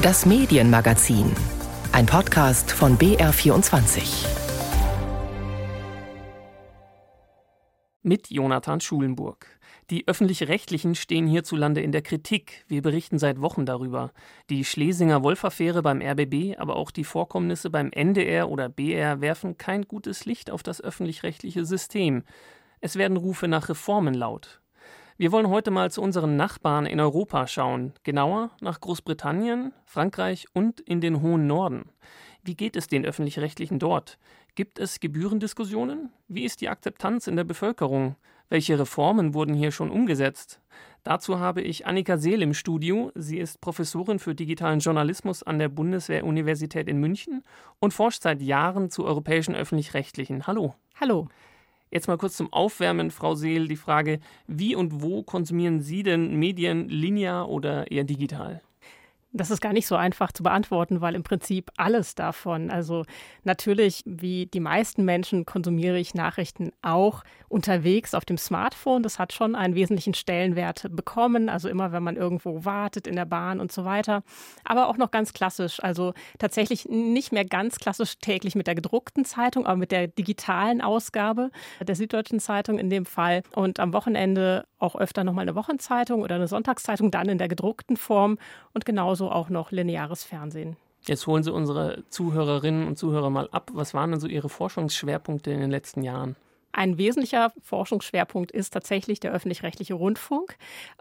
Das Medienmagazin. Ein Podcast von BR24. Mit Jonathan Schulenburg. Die öffentlich-rechtlichen stehen hierzulande in der Kritik. Wir berichten seit Wochen darüber. Die Schlesinger Wolf-Affäre beim RBB, aber auch die Vorkommnisse beim NDR oder BR werfen kein gutes Licht auf das öffentlich-rechtliche System. Es werden Rufe nach Reformen laut. Wir wollen heute mal zu unseren Nachbarn in Europa schauen, genauer nach Großbritannien, Frankreich und in den hohen Norden. Wie geht es den öffentlich-rechtlichen dort? Gibt es Gebührendiskussionen? Wie ist die Akzeptanz in der Bevölkerung? Welche Reformen wurden hier schon umgesetzt? Dazu habe ich Annika Seel im Studio. Sie ist Professorin für digitalen Journalismus an der Bundeswehr-Universität in München und forscht seit Jahren zu europäischen öffentlich-rechtlichen. Hallo. Hallo. Jetzt mal kurz zum Aufwärmen, Frau Seel, die Frage, wie und wo konsumieren Sie denn Medien linear oder eher digital? Das ist gar nicht so einfach zu beantworten, weil im Prinzip alles davon, also natürlich, wie die meisten Menschen, konsumiere ich Nachrichten auch unterwegs auf dem Smartphone. Das hat schon einen wesentlichen Stellenwert bekommen, also immer, wenn man irgendwo wartet, in der Bahn und so weiter. Aber auch noch ganz klassisch, also tatsächlich nicht mehr ganz klassisch täglich mit der gedruckten Zeitung, aber mit der digitalen Ausgabe der Süddeutschen Zeitung in dem Fall und am Wochenende auch öfter nochmal eine Wochenzeitung oder eine Sonntagszeitung, dann in der gedruckten Form und genauso genauso auch noch lineares Fernsehen. Jetzt holen Sie unsere Zuhörerinnen und Zuhörer mal ab. Was waren denn so Ihre Forschungsschwerpunkte in den letzten Jahren? Ein wesentlicher Forschungsschwerpunkt ist tatsächlich der öffentlich-rechtliche Rundfunk.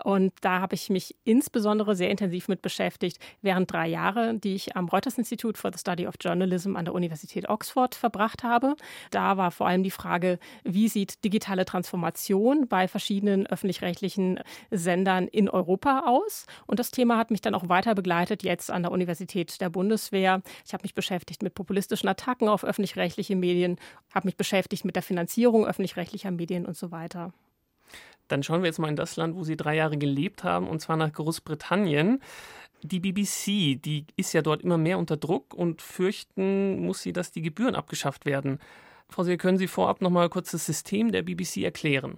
Und da habe ich mich insbesondere sehr intensiv mit beschäftigt während drei Jahre, die ich am Reuters Institute for the Study of Journalism an der Universität Oxford verbracht habe. Da war vor allem die Frage, wie sieht digitale Transformation bei verschiedenen öffentlich-rechtlichen Sendern in Europa aus? Und das Thema hat mich dann auch weiter begleitet, jetzt an der Universität der Bundeswehr. Ich habe mich beschäftigt mit populistischen Attacken auf öffentlich-rechtliche Medien, habe mich beschäftigt mit der Finanzierung Finanzierung öffentlich-rechtlicher Medien und so weiter. Dann schauen wir jetzt mal in das Land, wo Sie drei Jahre gelebt haben, und zwar nach Großbritannien. Die BBC, die ist ja dort immer mehr unter Druck und fürchten muss sie, dass die Gebühren abgeschafft werden. Frau See, können Sie vorab noch mal kurz das System der BBC erklären?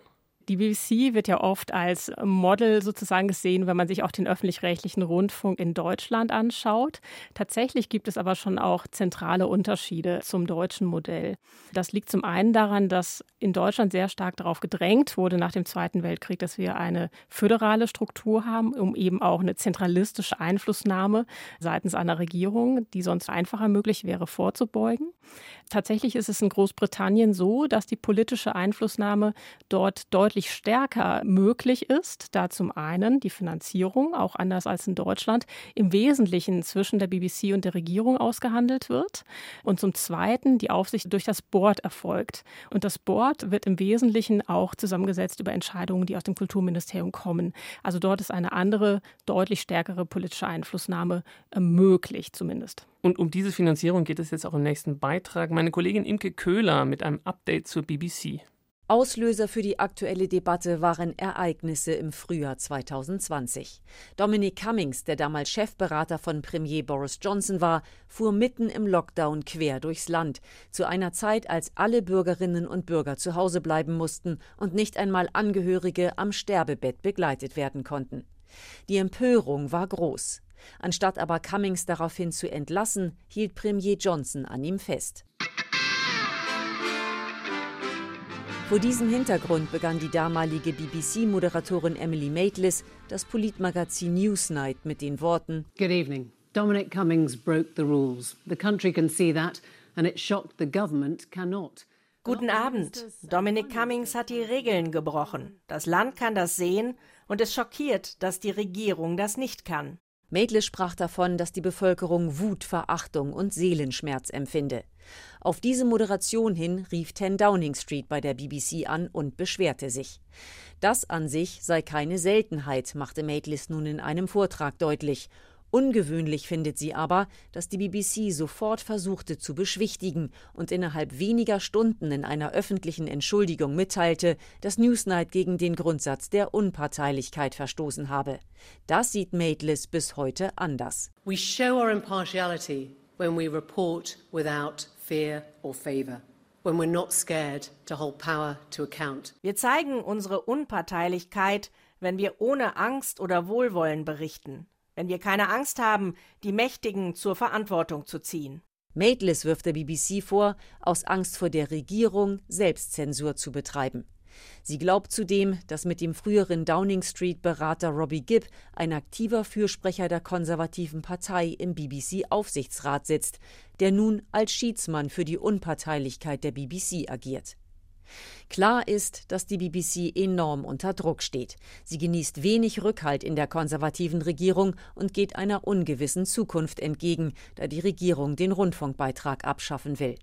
Die BBC wird ja oft als Model sozusagen gesehen, wenn man sich auch den öffentlich-rechtlichen Rundfunk in Deutschland anschaut. Tatsächlich gibt es aber schon auch zentrale Unterschiede zum deutschen Modell. Das liegt zum einen daran, dass in Deutschland sehr stark darauf gedrängt wurde nach dem Zweiten Weltkrieg, dass wir eine föderale Struktur haben, um eben auch eine zentralistische Einflussnahme seitens einer Regierung, die sonst einfacher möglich wäre, vorzubeugen. Tatsächlich ist es in Großbritannien so, dass die politische Einflussnahme dort deutlich stärker möglich ist, da zum einen die Finanzierung, auch anders als in Deutschland, im Wesentlichen zwischen der BBC und der Regierung ausgehandelt wird und zum zweiten die Aufsicht durch das Board erfolgt. Und das Board wird im Wesentlichen auch zusammengesetzt über Entscheidungen, die aus dem Kulturministerium kommen. Also dort ist eine andere, deutlich stärkere politische Einflussnahme äh, möglich zumindest. Und um diese Finanzierung geht es jetzt auch im nächsten Beitrag. Meine Kollegin Imke Köhler mit einem Update zur BBC. Auslöser für die aktuelle Debatte waren Ereignisse im Frühjahr 2020. Dominic Cummings, der damals Chefberater von Premier Boris Johnson war, fuhr mitten im Lockdown quer durchs Land, zu einer Zeit, als alle Bürgerinnen und Bürger zu Hause bleiben mussten und nicht einmal Angehörige am Sterbebett begleitet werden konnten. Die Empörung war groß. Anstatt aber Cummings daraufhin zu entlassen, hielt Premier Johnson an ihm fest. Vor diesem Hintergrund begann die damalige BBC-Moderatorin Emily Maitlis das Politmagazin Newsnight mit den Worten: Good evening. Dominic Cummings broke the rules. The country can see that, and it shocked the government cannot. Guten Abend. Dominic Cummings hat die Regeln gebrochen. Das Land kann das sehen und es schockiert, dass die Regierung das nicht kann. Maitlis sprach davon, dass die Bevölkerung Wut, Verachtung und Seelenschmerz empfinde. Auf diese Moderation hin rief 10 Downing Street bei der BBC an und beschwerte sich. Das an sich sei keine Seltenheit, machte Maitlis nun in einem Vortrag deutlich Ungewöhnlich findet sie aber, dass die BBC sofort versuchte zu beschwichtigen und innerhalb weniger Stunden in einer öffentlichen Entschuldigung mitteilte, dass Newsnight gegen den Grundsatz der Unparteilichkeit verstoßen habe. Das sieht Maitlis bis heute anders. We show our impartiality when we report without fear or favor. Wir zeigen unsere Unparteilichkeit, wenn wir ohne Angst oder Wohlwollen berichten wenn wir keine Angst haben, die Mächtigen zur Verantwortung zu ziehen. Maitlis wirft der BBC vor, aus Angst vor der Regierung Selbstzensur zu betreiben. Sie glaubt zudem, dass mit dem früheren Downing Street-Berater Robbie Gibb ein aktiver Fürsprecher der konservativen Partei im BBC-Aufsichtsrat sitzt, der nun als Schiedsmann für die Unparteilichkeit der BBC agiert. Klar ist, dass die BBC enorm unter Druck steht. Sie genießt wenig Rückhalt in der konservativen Regierung und geht einer ungewissen Zukunft entgegen, da die Regierung den Rundfunkbeitrag abschaffen will.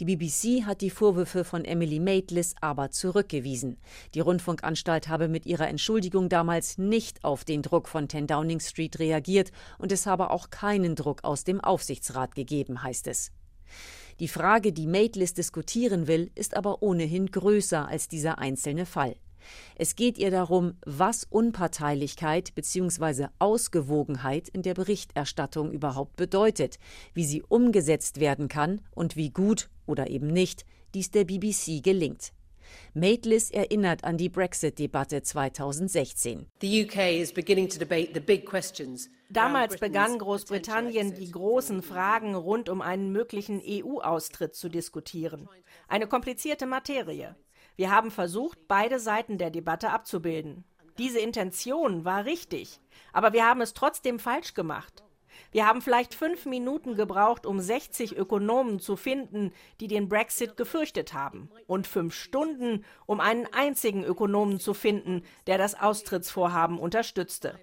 Die BBC hat die Vorwürfe von Emily Maitlis aber zurückgewiesen. Die Rundfunkanstalt habe mit ihrer Entschuldigung damals nicht auf den Druck von 10 Downing Street reagiert und es habe auch keinen Druck aus dem Aufsichtsrat gegeben, heißt es. Die Frage, die Maitlis diskutieren will, ist aber ohnehin größer als dieser einzelne Fall. Es geht ihr darum, was Unparteilichkeit bzw. Ausgewogenheit in der Berichterstattung überhaupt bedeutet, wie sie umgesetzt werden kann und wie gut oder eben nicht dies der BBC gelingt. Maitlis erinnert an die Brexit-Debatte 2016. Damals begann Großbritannien, die großen Fragen rund um einen möglichen EU-Austritt zu diskutieren. Eine komplizierte Materie. Wir haben versucht, beide Seiten der Debatte abzubilden. Diese Intention war richtig, aber wir haben es trotzdem falsch gemacht. Wir haben vielleicht fünf Minuten gebraucht, um 60 Ökonomen zu finden, die den Brexit gefürchtet haben, und fünf Stunden, um einen einzigen Ökonomen zu finden, der das Austrittsvorhaben unterstützte.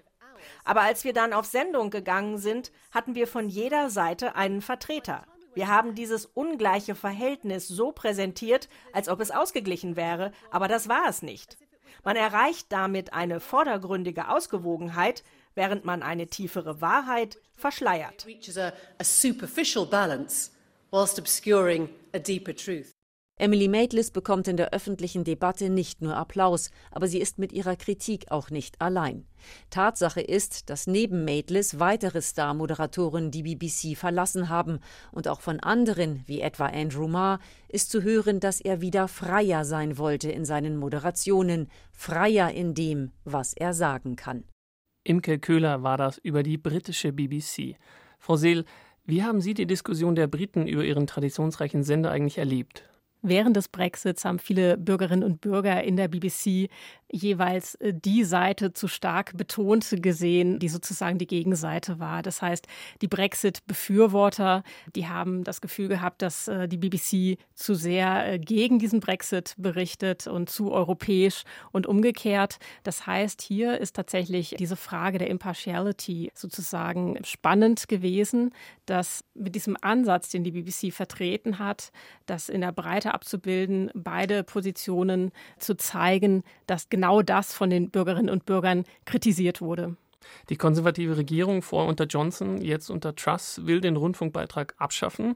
Aber als wir dann auf Sendung gegangen sind, hatten wir von jeder Seite einen Vertreter. Wir haben dieses ungleiche Verhältnis so präsentiert, als ob es ausgeglichen wäre, aber das war es nicht. Man erreicht damit eine vordergründige Ausgewogenheit, während man eine tiefere Wahrheit verschleiert. Emily Maitlis bekommt in der öffentlichen Debatte nicht nur Applaus, aber sie ist mit ihrer Kritik auch nicht allein. Tatsache ist, dass neben Maitlis weitere Star-Moderatoren die BBC verlassen haben und auch von anderen, wie etwa Andrew Marr, ist zu hören, dass er wieder freier sein wollte in seinen Moderationen, freier in dem, was er sagen kann. Imke Köhler war das über die britische BBC. Frau Seel, wie haben Sie die Diskussion der Briten über ihren traditionsreichen Sender eigentlich erlebt? Während des Brexits haben viele Bürgerinnen und Bürger in der BBC jeweils äh, die Seite zu stark betont gesehen, die sozusagen die Gegenseite war. Das heißt, die Brexit-Befürworter, die haben das Gefühl gehabt, dass äh, die BBC zu sehr äh, gegen diesen Brexit berichtet und zu europäisch und umgekehrt. Das heißt, hier ist tatsächlich diese Frage der Impartiality sozusagen spannend gewesen, dass mit diesem Ansatz, den die BBC vertreten hat, das in der Breite abzubilden, beide Positionen zu zeigen, dass genau genau das von den Bürgerinnen und Bürgern kritisiert wurde. Die konservative Regierung vor unter Johnson, jetzt unter Truss, will den Rundfunkbeitrag abschaffen.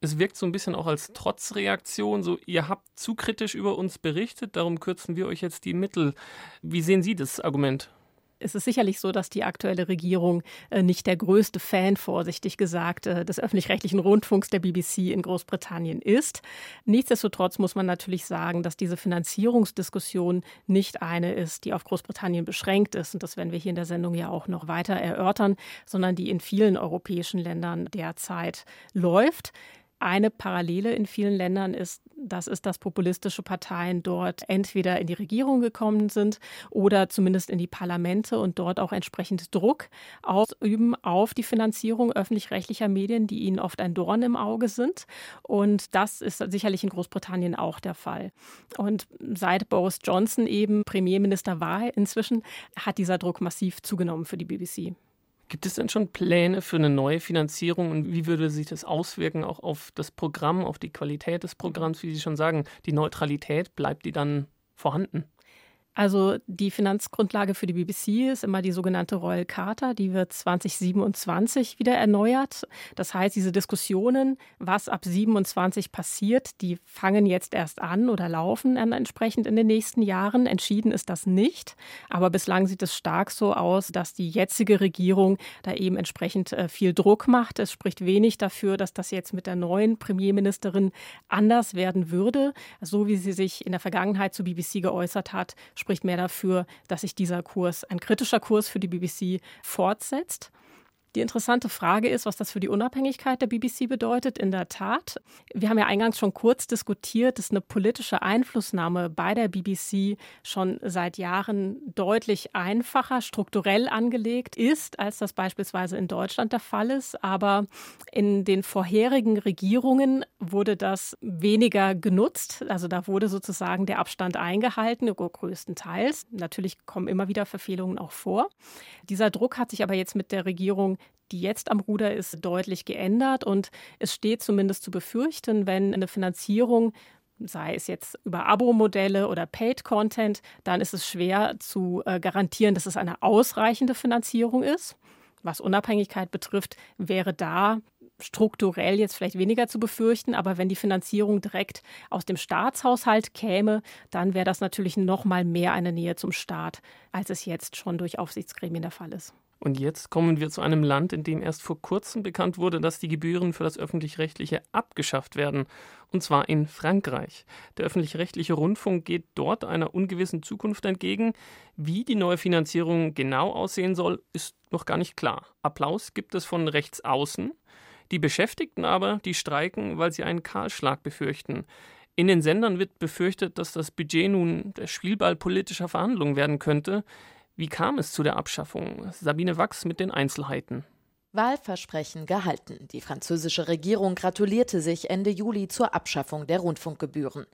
Es wirkt so ein bisschen auch als Trotzreaktion, so ihr habt zu kritisch über uns berichtet, darum kürzen wir euch jetzt die Mittel. Wie sehen Sie das Argument? Es ist sicherlich so, dass die aktuelle Regierung äh, nicht der größte Fan, vorsichtig gesagt, äh, des öffentlich-rechtlichen Rundfunks der BBC in Großbritannien ist. Nichtsdestotrotz muss man natürlich sagen, dass diese Finanzierungsdiskussion nicht eine ist, die auf Großbritannien beschränkt ist. Und das werden wir hier in der Sendung ja auch noch weiter erörtern, sondern die in vielen europäischen Ländern derzeit läuft. Eine Parallele in vielen Ländern ist, das ist, dass populistische Parteien dort entweder in die Regierung gekommen sind oder zumindest in die Parlamente und dort auch entsprechend Druck ausüben auf die Finanzierung öffentlich-rechtlicher Medien, die ihnen oft ein Dorn im Auge sind. Und das ist sicherlich in Großbritannien auch der Fall. Und seit Boris Johnson eben Premierminister war inzwischen, hat dieser Druck massiv zugenommen für die BBC. Gibt es denn schon Pläne für eine neue Finanzierung und wie würde sich das auswirken auch auf das Programm, auf die Qualität des Programms? Wie Sie schon sagen, die Neutralität, bleibt die dann vorhanden? Also die Finanzgrundlage für die BBC ist immer die sogenannte Royal Charta, die wird 2027 wieder erneuert. Das heißt, diese Diskussionen, was ab 27 passiert, die fangen jetzt erst an oder laufen entsprechend in den nächsten Jahren. Entschieden ist das nicht, aber bislang sieht es stark so aus, dass die jetzige Regierung da eben entsprechend äh, viel Druck macht. Es spricht wenig dafür, dass das jetzt mit der neuen Premierministerin anders werden würde. So wie sie sich in der Vergangenheit zu BBC geäußert hat, spricht mehr dafür, dass sich dieser Kurs, ein kritischer Kurs für die BBC, fortsetzt. Die interessante Frage ist, was das für die Unabhängigkeit der BBC bedeutet. In der Tat, wir haben ja eingangs schon kurz diskutiert, dass eine politische Einflussnahme bei der BBC schon seit Jahren deutlich einfacher strukturell angelegt ist, als das beispielsweise in Deutschland der Fall ist. Aber in den vorherigen Regierungen wurde das weniger genutzt. Also da wurde sozusagen der Abstand eingehalten, größtenteils. Natürlich kommen immer wieder Verfehlungen auch vor. Dieser Druck hat sich aber jetzt mit der Regierung die jetzt am Ruder ist, deutlich geändert. Und es steht zumindest zu befürchten, wenn eine Finanzierung sei es jetzt über Abo-Modelle oder Paid-Content, dann ist es schwer zu äh, garantieren, dass es eine ausreichende Finanzierung ist. Was Unabhängigkeit betrifft, wäre da strukturell jetzt vielleicht weniger zu befürchten, aber wenn die Finanzierung direkt aus dem Staatshaushalt käme, dann wäre das natürlich noch mal mehr eine Nähe zum Staat, als es jetzt schon durch Aufsichtsgremien der Fall ist. Und jetzt kommen wir zu einem Land, in dem erst vor kurzem bekannt wurde, dass die Gebühren für das öffentlich-rechtliche abgeschafft werden, und zwar in Frankreich. Der öffentlich-rechtliche Rundfunk geht dort einer ungewissen Zukunft entgegen. Wie die neue Finanzierung genau aussehen soll, ist noch gar nicht klar. Applaus gibt es von rechts außen. Die Beschäftigten aber, die streiken, weil sie einen Kahlschlag befürchten. In den Sendern wird befürchtet, dass das Budget nun der Spielball politischer Verhandlungen werden könnte. Wie kam es zu der Abschaffung? Sabine Wachs mit den Einzelheiten. Wahlversprechen gehalten. Die französische Regierung gratulierte sich Ende Juli zur Abschaffung der Rundfunkgebühren.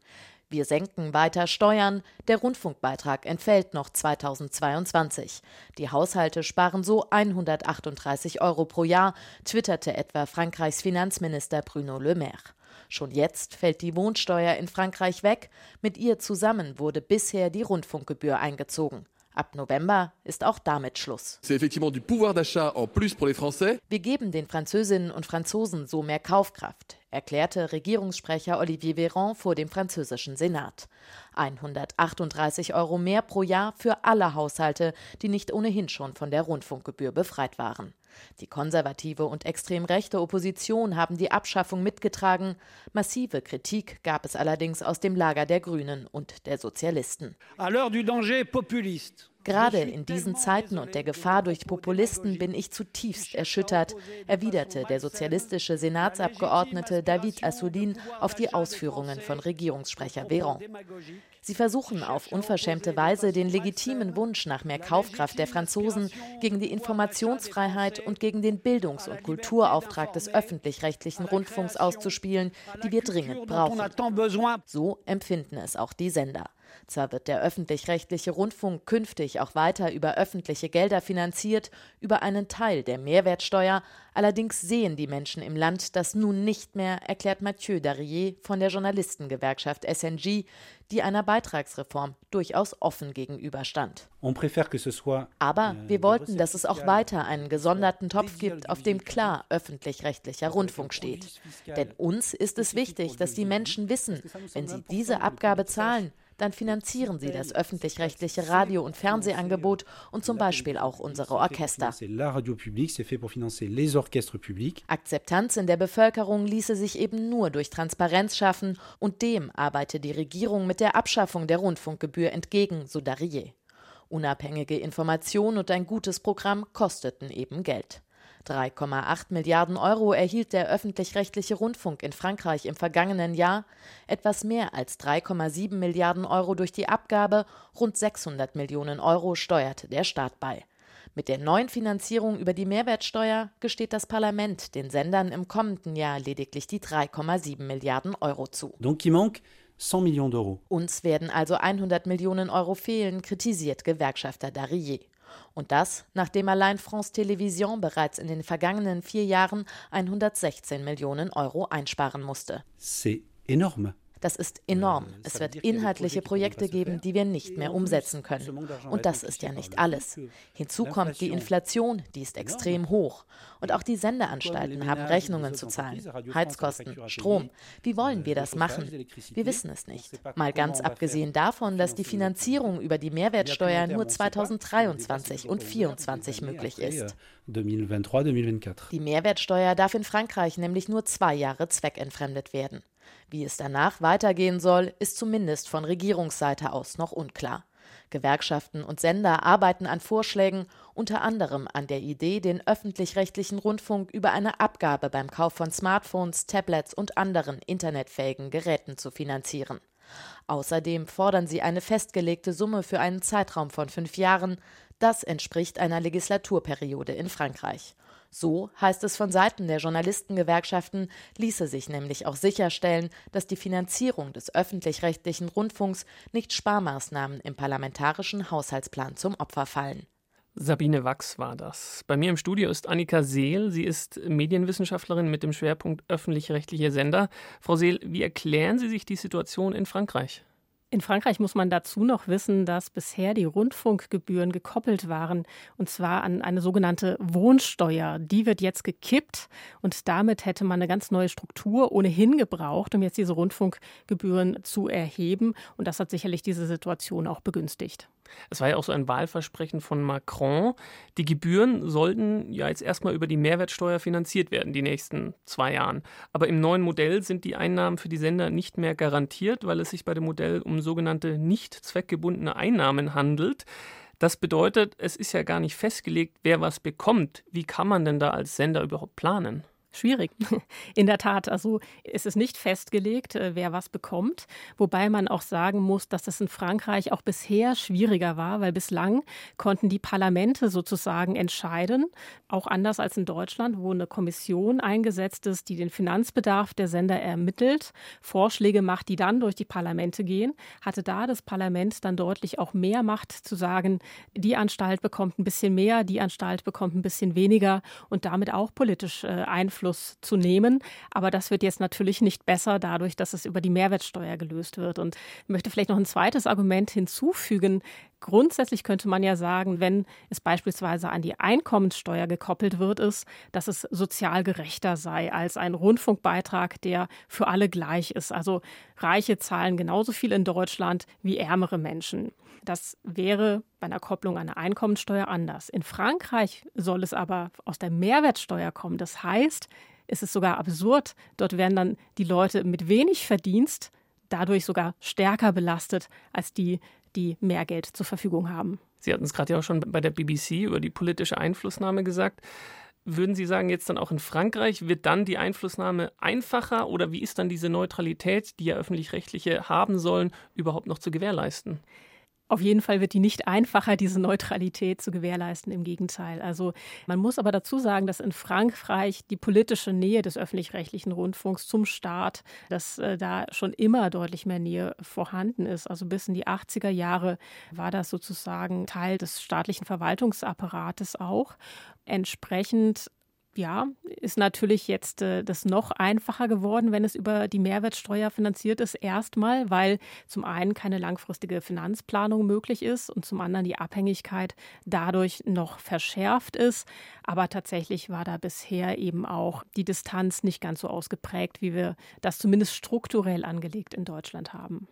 Wir senken weiter Steuern, der Rundfunkbeitrag entfällt noch 2022. Die Haushalte sparen so 138 Euro pro Jahr, twitterte etwa Frankreichs Finanzminister Bruno Le Maire. Schon jetzt fällt die Wohnsteuer in Frankreich weg, mit ihr zusammen wurde bisher die Rundfunkgebühr eingezogen. Ab November ist auch damit Schluss. Wir geben den Französinnen und Franzosen so mehr Kaufkraft, erklärte Regierungssprecher Olivier Véran vor dem französischen Senat. 138 Euro mehr pro Jahr für alle Haushalte, die nicht ohnehin schon von der Rundfunkgebühr befreit waren. Die konservative und extrem rechte Opposition haben die Abschaffung mitgetragen. Massive Kritik gab es allerdings aus dem Lager der Grünen und der Sozialisten. Gerade in diesen Zeiten und der Gefahr durch Populisten bin ich zutiefst erschüttert, erwiderte der sozialistische Senatsabgeordnete David Assoudin auf die Ausführungen von Regierungssprecher Véran. Sie versuchen auf unverschämte Weise den legitimen Wunsch nach mehr Kaufkraft der Franzosen gegen die Informationsfreiheit und gegen den Bildungs- und Kulturauftrag des öffentlich-rechtlichen Rundfunks auszuspielen, die wir dringend brauchen. So empfinden es auch die Sender. Zwar wird der öffentlich-rechtliche Rundfunk künftig auch weiter über öffentliche Gelder finanziert, über einen Teil der Mehrwertsteuer, allerdings sehen die Menschen im Land das nun nicht mehr, erklärt Mathieu Darrier von der Journalistengewerkschaft SNG, die einer Beitragsreform durchaus offen gegenüberstand. Aber euh, wir wollten, dass es auch weiter einen gesonderten Topf gibt, auf dem klar öffentlich-rechtlicher Rundfunk steht. Denn uns ist es wichtig, dass die Menschen wissen, wenn sie diese Abgabe zahlen, dann finanzieren sie das öffentlich-rechtliche Radio- und Fernsehangebot und zum Beispiel auch unsere Orchester. Akzeptanz in der Bevölkerung ließe sich eben nur durch Transparenz schaffen und dem arbeite die Regierung mit der Abschaffung der Rundfunkgebühr entgegen, so Darrier. Unabhängige Information und ein gutes Programm kosteten eben Geld. 3,8 Milliarden Euro erhielt der öffentlich-rechtliche Rundfunk in Frankreich im vergangenen Jahr, etwas mehr als 3,7 Milliarden Euro durch die Abgabe, rund 600 Millionen Euro steuerte der Staat bei. Mit der neuen Finanzierung über die Mehrwertsteuer gesteht das Parlament den Sendern im kommenden Jahr lediglich die 3,7 Milliarden Euro zu. Uns werden also 100 Millionen Euro fehlen, kritisiert Gewerkschafter Darrier. Und das, nachdem allein France Télévisions bereits in den vergangenen vier Jahren 116 Millionen Euro einsparen musste. C'est énorme. Das ist enorm. Es wird inhaltliche Projekte geben, die wir nicht mehr umsetzen können. Und das ist ja nicht alles. Hinzu kommt die Inflation, die ist extrem hoch. Und auch die Sendeanstalten haben Rechnungen zu zahlen. Heizkosten, Strom. Wie wollen wir das machen? Wir wissen es nicht. Mal ganz abgesehen davon, dass die Finanzierung über die Mehrwertsteuer nur 2023 und 2024 möglich ist. Die Mehrwertsteuer darf in Frankreich nämlich nur zwei Jahre zweckentfremdet werden. Wie es danach weitergehen soll, ist zumindest von Regierungsseite aus noch unklar. Gewerkschaften und Sender arbeiten an Vorschlägen, unter anderem an der Idee, den öffentlich-rechtlichen Rundfunk über eine Abgabe beim Kauf von Smartphones, Tablets und anderen internetfähigen Geräten zu finanzieren. Außerdem fordern sie eine festgelegte Summe für einen Zeitraum von fünf Jahren. Das entspricht einer Legislaturperiode in Frankreich. So heißt es von Seiten der Journalistengewerkschaften, ließe sich nämlich auch sicherstellen, dass die Finanzierung des öffentlich-rechtlichen Rundfunks nicht Sparmaßnahmen im parlamentarischen Haushaltsplan zum Opfer fallen. Sabine Wachs war das. Bei mir im Studio ist Annika Seel. Sie ist Medienwissenschaftlerin mit dem Schwerpunkt öffentlich-rechtliche Sender. Frau Seel, wie erklären Sie sich die Situation in Frankreich? In Frankreich muss man dazu noch wissen, dass bisher die Rundfunkgebühren gekoppelt waren, und zwar an eine sogenannte Wohnsteuer. Die wird jetzt gekippt und damit hätte man eine ganz neue Struktur ohnehin gebraucht, um jetzt diese Rundfunkgebühren zu erheben. Und das hat sicherlich diese Situation auch begünstigt. Es war ja auch so ein Wahlversprechen von Macron. Die Gebühren sollten ja jetzt erstmal über die Mehrwertsteuer finanziert werden, die nächsten zwei Jahren. Aber im neuen Modell sind die Einnahmen für die Sender nicht mehr garantiert, weil es sich bei dem Modell um sogenannte nicht zweckgebundene Einnahmen handelt. Das bedeutet, es ist ja gar nicht festgelegt, wer was bekommt. Wie kann man denn da als Sender überhaupt planen? Schwierig. In der Tat. Also ist es nicht festgelegt, äh, wer was bekommt. Wobei man auch sagen muss, dass es in Frankreich auch bisher schwieriger war, weil bislang konnten die Parlamente sozusagen entscheiden. Auch anders als in Deutschland, wo eine Kommission eingesetzt ist, die den Finanzbedarf der Sender ermittelt, Vorschläge macht, die dann durch die Parlamente gehen, hatte da das Parlament dann deutlich auch mehr Macht zu sagen, die Anstalt bekommt ein bisschen mehr, die Anstalt bekommt ein bisschen weniger und damit auch politisch äh, Einfluss Einfluss zu nehmen. Aber das wird jetzt natürlich nicht besser dadurch, dass es über die Mehrwertsteuer gelöst wird. Und ich möchte vielleicht noch ein zweites Argument hinzufügen. Grundsätzlich könnte man ja sagen, wenn es beispielsweise an die Einkommenssteuer gekoppelt wird, ist, dass es sozial gerechter sei als ein Rundfunkbeitrag, der für alle gleich ist. Also Reiche zahlen genauso viel in Deutschland wie ärmere Menschen. Das wäre bei einer Kopplung an eine Einkommensteuer anders. In Frankreich soll es aber aus der Mehrwertsteuer kommen. Das heißt, es ist sogar absurd. Dort werden dann die Leute mit wenig Verdienst dadurch sogar stärker belastet als die, die mehr Geld zur Verfügung haben. Sie hatten es gerade ja auch schon bei der BBC über die politische Einflussnahme gesagt. Würden Sie sagen, jetzt dann auch in Frankreich wird dann die Einflussnahme einfacher oder wie ist dann diese Neutralität, die ja öffentlich-rechtliche haben sollen, überhaupt noch zu gewährleisten? Auf jeden Fall wird die nicht einfacher, diese Neutralität zu gewährleisten. Im Gegenteil. Also man muss aber dazu sagen, dass in Frankreich die politische Nähe des öffentlich-rechtlichen Rundfunks zum Staat, dass äh, da schon immer deutlich mehr Nähe vorhanden ist. Also bis in die 80er Jahre war das sozusagen Teil des staatlichen Verwaltungsapparates auch. Entsprechend ja, ist natürlich jetzt äh, das noch einfacher geworden, wenn es über die Mehrwertsteuer finanziert ist, erstmal, weil zum einen keine langfristige Finanzplanung möglich ist und zum anderen die Abhängigkeit dadurch noch verschärft ist. Aber tatsächlich war da bisher eben auch die Distanz nicht ganz so ausgeprägt, wie wir das zumindest strukturell angelegt in Deutschland haben.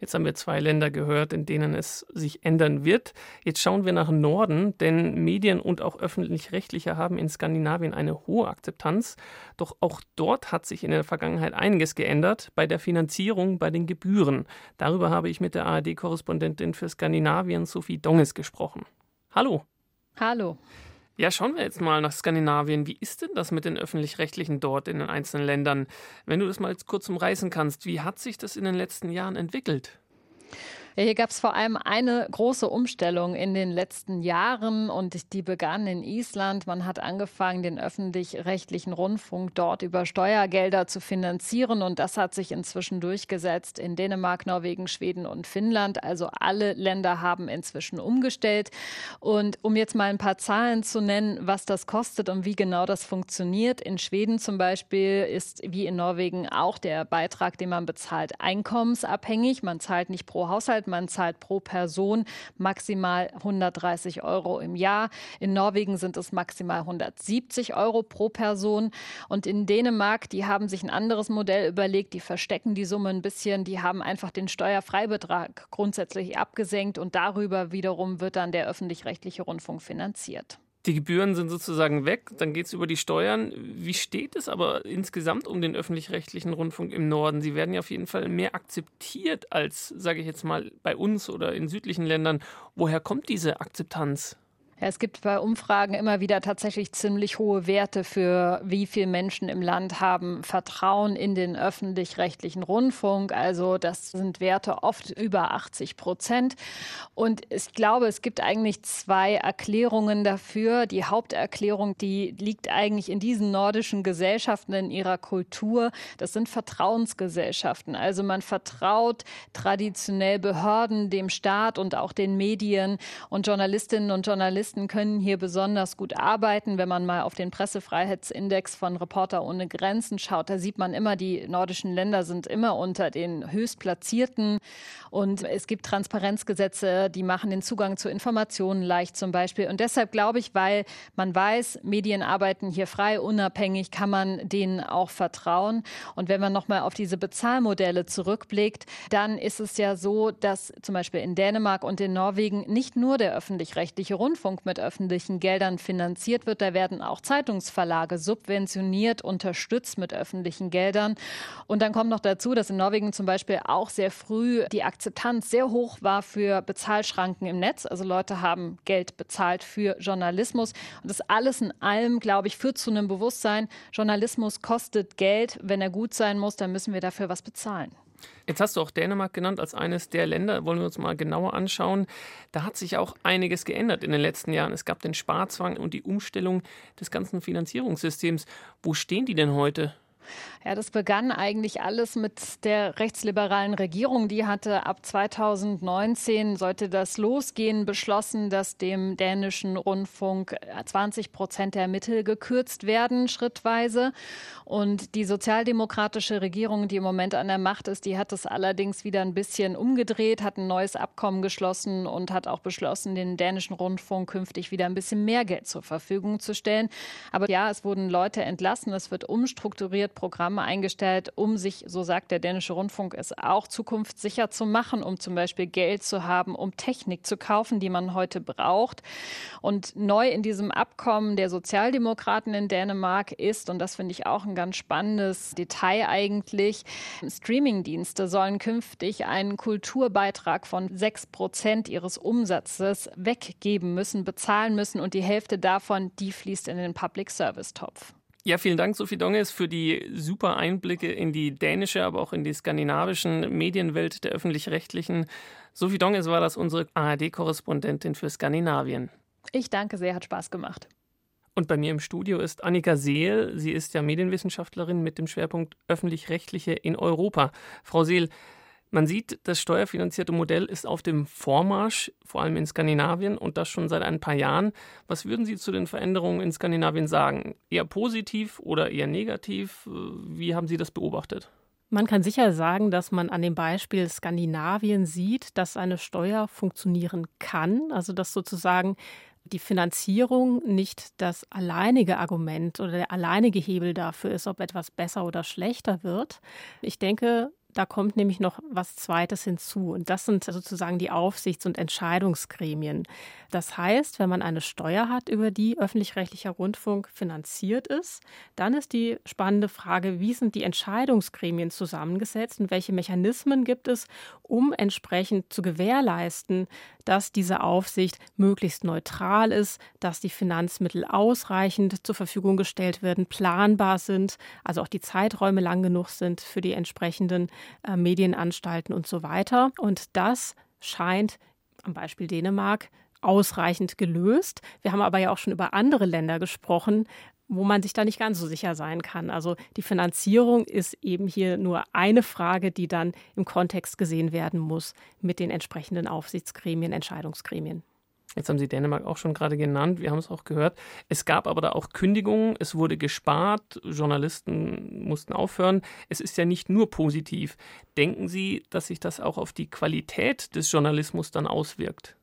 Jetzt haben wir zwei Länder gehört, in denen es sich ändern wird. Jetzt schauen wir nach Norden, denn Medien und auch öffentlich-rechtliche haben in Skandinavien eine hohe Akzeptanz. Doch auch dort hat sich in der Vergangenheit einiges geändert bei der Finanzierung, bei den Gebühren. Darüber habe ich mit der ARD-Korrespondentin für Skandinavien Sophie Donges gesprochen. Hallo. Hallo. Ja, schauen wir jetzt mal nach Skandinavien. Wie ist denn das mit den öffentlich-rechtlichen dort in den einzelnen Ländern? Wenn du das mal kurz umreißen kannst, wie hat sich das in den letzten Jahren entwickelt? Ja, hier gab es vor allem eine große Umstellung in den letzten Jahren und die begann in Island. Man hat angefangen, den öffentlich-rechtlichen Rundfunk dort über Steuergelder zu finanzieren und das hat sich inzwischen durchgesetzt in Dänemark, Norwegen, Schweden und Finnland. Also alle Länder haben inzwischen umgestellt. Und um jetzt mal ein paar Zahlen zu nennen, was das kostet und wie genau das funktioniert. In Schweden zum Beispiel ist wie in Norwegen auch der Beitrag, den man bezahlt, einkommensabhängig. Man zahlt nicht pro Haushalt bezahlt. Man zahlt pro Person maximal 130 Euro im Jahr. In Norwegen sind es maximal 170 Euro pro Person. Und in Dänemark, die haben sich ein anderes Modell überlegt. Die verstecken die Summe ein bisschen. Die haben einfach den Steuerfreibetrag grundsätzlich abgesenkt und darüber wiederum wird dann der öffentlich-rechtliche Rundfunk finanziert. Die Gebühren sind sozusagen weg, dann geht es über die Steuern. Wie steht es aber insgesamt um den öffentlich-rechtlichen Rundfunk im Norden? Sie werden ja auf jeden Fall mehr akzeptiert als, sage ich jetzt mal, bei uns oder in südlichen Ländern. Woher kommt diese Akzeptanz? Es gibt bei Umfragen immer wieder tatsächlich ziemlich hohe Werte für wie viele Menschen im Land haben Vertrauen in den öffentlich-rechtlichen Rundfunk. Also das sind Werte oft über 80 Prozent. Und ich glaube, es gibt eigentlich zwei Erklärungen dafür. Die Haupterklärung, die liegt eigentlich in diesen nordischen Gesellschaften, in ihrer Kultur. Das sind Vertrauensgesellschaften. Also man vertraut traditionell Behörden, dem Staat und auch den Medien und Journalistinnen und Journalisten Journalisten können hier besonders gut arbeiten. Wenn man mal auf den Pressefreiheitsindex von Reporter ohne Grenzen schaut, da sieht man immer, die nordischen Länder sind immer unter den höchstplatzierten. Und es gibt Transparenzgesetze, die machen den Zugang zu Informationen leicht zum Beispiel. Und deshalb glaube ich, weil man weiß, Medien arbeiten hier frei, unabhängig, kann man denen auch vertrauen. Und wenn man nochmal auf diese Bezahlmodelle zurückblickt, dann ist es ja so, dass zum Beispiel in Dänemark und in Norwegen nicht nur der öffentlich-rechtliche Rundfunk mit öffentlichen Geldern finanziert wird. Da werden auch Zeitungsverlage subventioniert, unterstützt mit öffentlichen Geldern. Und dann kommt noch dazu, dass in Norwegen zum Beispiel auch sehr früh die Akzeptanz sehr hoch war für Bezahlschranken im Netz. Also Leute haben Geld bezahlt für Journalismus. Und das alles in allem, glaube ich, führt zu einem Bewusstsein, Journalismus kostet Geld. Wenn er gut sein muss, dann müssen wir dafür was bezahlen. Jetzt hast du auch Dänemark genannt als eines der Länder, wollen wir uns mal genauer anschauen. Da hat sich auch einiges geändert in den letzten Jahren. Es gab den Sparzwang und die Umstellung des ganzen Finanzierungssystems. Wo stehen die denn heute? Ja, das begann eigentlich alles mit der rechtsliberalen Regierung. Die hatte ab 2019 sollte das losgehen, beschlossen, dass dem dänischen Rundfunk 20 Prozent der Mittel gekürzt werden, schrittweise. Und die sozialdemokratische Regierung, die im Moment an der Macht ist, die hat das allerdings wieder ein bisschen umgedreht, hat ein neues Abkommen geschlossen und hat auch beschlossen, den dänischen Rundfunk künftig wieder ein bisschen mehr Geld zur Verfügung zu stellen. Aber ja, es wurden Leute entlassen, es wird umstrukturiert, Programme Programme eingestellt, um sich, so sagt der dänische Rundfunk, es auch zukunftssicher zu machen, um zum Beispiel Geld zu haben, um Technik zu kaufen, die man heute braucht. Und neu in diesem Abkommen der Sozialdemokraten in Dänemark ist, und das finde ich auch ein ganz spannendes Detail eigentlich, Streamingdienste sollen künftig einen Kulturbeitrag von sechs Prozent ihres Umsatzes weggeben müssen, bezahlen müssen und die Hälfte davon, die fließt in den Public Service Topf. Ja, vielen Dank, Sophie Donges, für die super Einblicke in die dänische, aber auch in die skandinavischen Medienwelt der öffentlich-rechtlichen. Sophie Donges war das unsere ARD-Korrespondentin für Skandinavien. Ich danke sehr, hat Spaß gemacht. Und bei mir im Studio ist Annika Seel. Sie ist ja Medienwissenschaftlerin mit dem Schwerpunkt öffentlich-rechtliche in Europa. Frau Seel, man sieht, das steuerfinanzierte Modell ist auf dem Vormarsch, vor allem in Skandinavien und das schon seit ein paar Jahren. Was würden Sie zu den Veränderungen in Skandinavien sagen? Eher positiv oder eher negativ? Wie haben Sie das beobachtet? Man kann sicher sagen, dass man an dem Beispiel Skandinavien sieht, dass eine Steuer funktionieren kann, also dass sozusagen die Finanzierung nicht das alleinige Argument oder der alleinige Hebel dafür ist, ob etwas besser oder schlechter wird. Ich denke, da kommt nämlich noch was Zweites hinzu. Und das sind sozusagen die Aufsichts- und Entscheidungsgremien. Das heißt, wenn man eine Steuer hat, über die öffentlich-rechtlicher Rundfunk finanziert ist, dann ist die spannende Frage, wie sind die Entscheidungsgremien zusammengesetzt und welche Mechanismen gibt es, um entsprechend zu gewährleisten, dass diese Aufsicht möglichst neutral ist, dass die Finanzmittel ausreichend zur Verfügung gestellt werden, planbar sind, also auch die Zeiträume lang genug sind für die entsprechenden äh, Medienanstalten und so weiter. Und das scheint am Beispiel Dänemark ausreichend gelöst. Wir haben aber ja auch schon über andere Länder gesprochen, wo man sich da nicht ganz so sicher sein kann. Also die Finanzierung ist eben hier nur eine Frage, die dann im Kontext gesehen werden muss mit den entsprechenden Aufsichtsgremien, Entscheidungsgremien. Jetzt haben Sie Dänemark auch schon gerade genannt, wir haben es auch gehört. Es gab aber da auch Kündigungen, es wurde gespart, Journalisten mussten aufhören. Es ist ja nicht nur positiv. Denken Sie, dass sich das auch auf die Qualität des Journalismus dann auswirkt?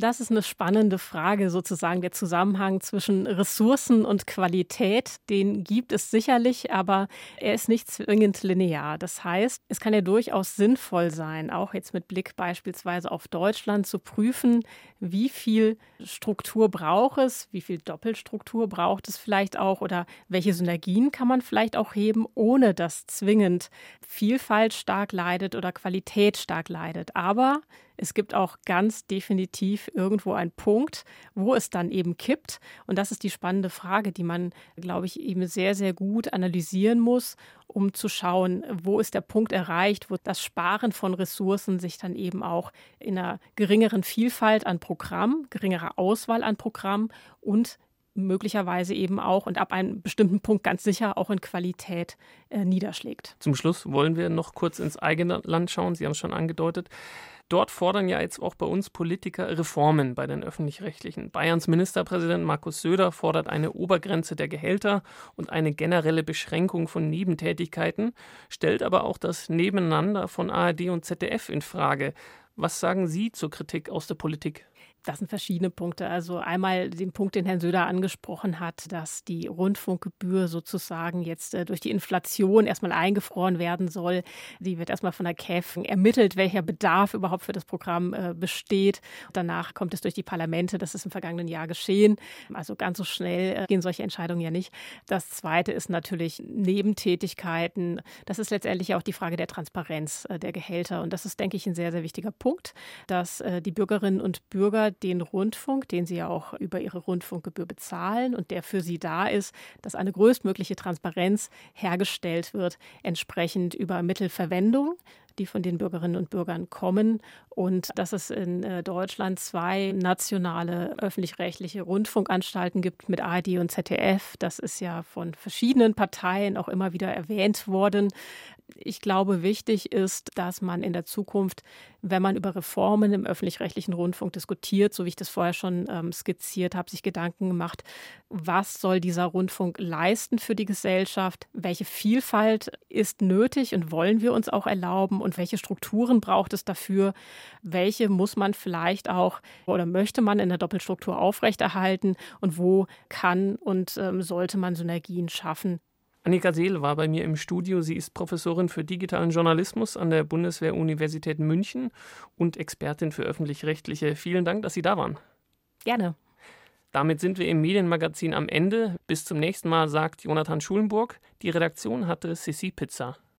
Das ist eine spannende Frage, sozusagen der Zusammenhang zwischen Ressourcen und Qualität. Den gibt es sicherlich, aber er ist nicht zwingend linear. Das heißt, es kann ja durchaus sinnvoll sein, auch jetzt mit Blick beispielsweise auf Deutschland zu prüfen, wie viel Struktur braucht es, wie viel Doppelstruktur braucht es vielleicht auch oder welche Synergien kann man vielleicht auch heben, ohne dass zwingend Vielfalt stark leidet oder Qualität stark leidet. Aber es gibt auch ganz definitiv irgendwo einen Punkt, wo es dann eben kippt. Und das ist die spannende Frage, die man, glaube ich, eben sehr, sehr gut analysieren muss, um zu schauen, wo ist der Punkt erreicht, wo das Sparen von Ressourcen sich dann eben auch in einer geringeren Vielfalt an Programm, geringerer Auswahl an Programm und möglicherweise eben auch und ab einem bestimmten Punkt ganz sicher auch in Qualität äh, niederschlägt. Zum Schluss wollen wir noch kurz ins eigene Land schauen. Sie haben es schon angedeutet. Dort fordern ja jetzt auch bei uns Politiker Reformen bei den öffentlich-rechtlichen. Bayerns Ministerpräsident Markus Söder fordert eine Obergrenze der Gehälter und eine generelle Beschränkung von Nebentätigkeiten, stellt aber auch das Nebeneinander von ARD und ZDF in Frage. Was sagen Sie zur Kritik aus der Politik? Das sind verschiedene Punkte. Also einmal den Punkt, den Herrn Söder angesprochen hat, dass die Rundfunkgebühr sozusagen jetzt äh, durch die Inflation erstmal eingefroren werden soll. Die wird erstmal von der KEF ermittelt, welcher Bedarf überhaupt für das Programm äh, besteht. Danach kommt es durch die Parlamente. Das ist im vergangenen Jahr geschehen. Also ganz so schnell äh, gehen solche Entscheidungen ja nicht. Das Zweite ist natürlich Nebentätigkeiten. Das ist letztendlich auch die Frage der Transparenz der Gehälter. Und das ist, denke ich, ein sehr, sehr wichtiger Punkt, dass die Bürgerinnen und Bürger den Rundfunk, den sie ja auch über ihre Rundfunkgebühr bezahlen und der für sie da ist, dass eine größtmögliche Transparenz hergestellt wird, entsprechend über Mittelverwendung die von den Bürgerinnen und Bürgern kommen und dass es in äh, Deutschland zwei nationale öffentlich-rechtliche Rundfunkanstalten gibt mit ARD und ZDF. Das ist ja von verschiedenen Parteien auch immer wieder erwähnt worden ich glaube, wichtig ist, dass man in der Zukunft, wenn man über Reformen im öffentlich-rechtlichen Rundfunk diskutiert, so wie ich das vorher schon ähm, skizziert habe, sich Gedanken gemacht, was soll dieser Rundfunk leisten für die Gesellschaft, welche Vielfalt ist nötig und wollen wir uns auch erlauben? Und welche Strukturen braucht es dafür, welche muss man vielleicht auch oder möchte man in der Doppelstruktur aufrechterhalten? Und wo kann und ähm, sollte man Synergien schaffen, Annika Seel war bei mir im Studio. Sie ist Professorin für digitalen Journalismus an der Bundeswehr-Universität München und Expertin für öffentlich-rechtliche. Vielen Dank, dass Sie da waren. Gerne. Damit sind wir im Medienmagazin am Ende. Bis zum nächsten Mal, sagt Jonathan Schulenburg. Die Redaktion hatte Sissi Pizza.